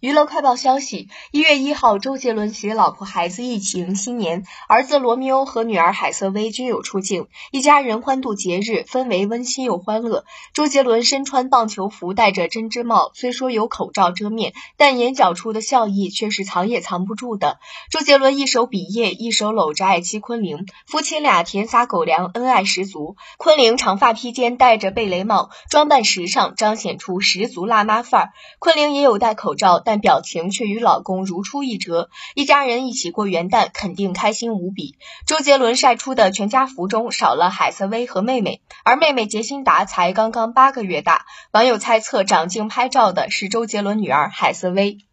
娱乐快报消息：一月一号，周杰伦携老婆孩子一起迎新年，儿子罗密欧和女儿海瑟薇均有出镜，一家人欢度节日，氛围温馨又欢乐。周杰伦身穿棒球服，戴着针织帽，虽说有口罩遮面，但眼角处的笑意却是藏也藏不住的。周杰伦一手比耶，一手搂着爱妻昆凌，夫妻俩甜撒狗粮，恩爱十足。昆凌长发披肩，戴着贝雷帽，装扮时尚，彰显出十足辣妈范儿。昆凌也有戴口罩。但表情却与老公如出一辙，一家人一起过元旦，肯定开心无比。周杰伦晒出的全家福中少了海瑟薇和妹妹，而妹妹杰辛达才刚刚八个月大。网友猜测长镜拍照的是周杰伦女儿海瑟薇。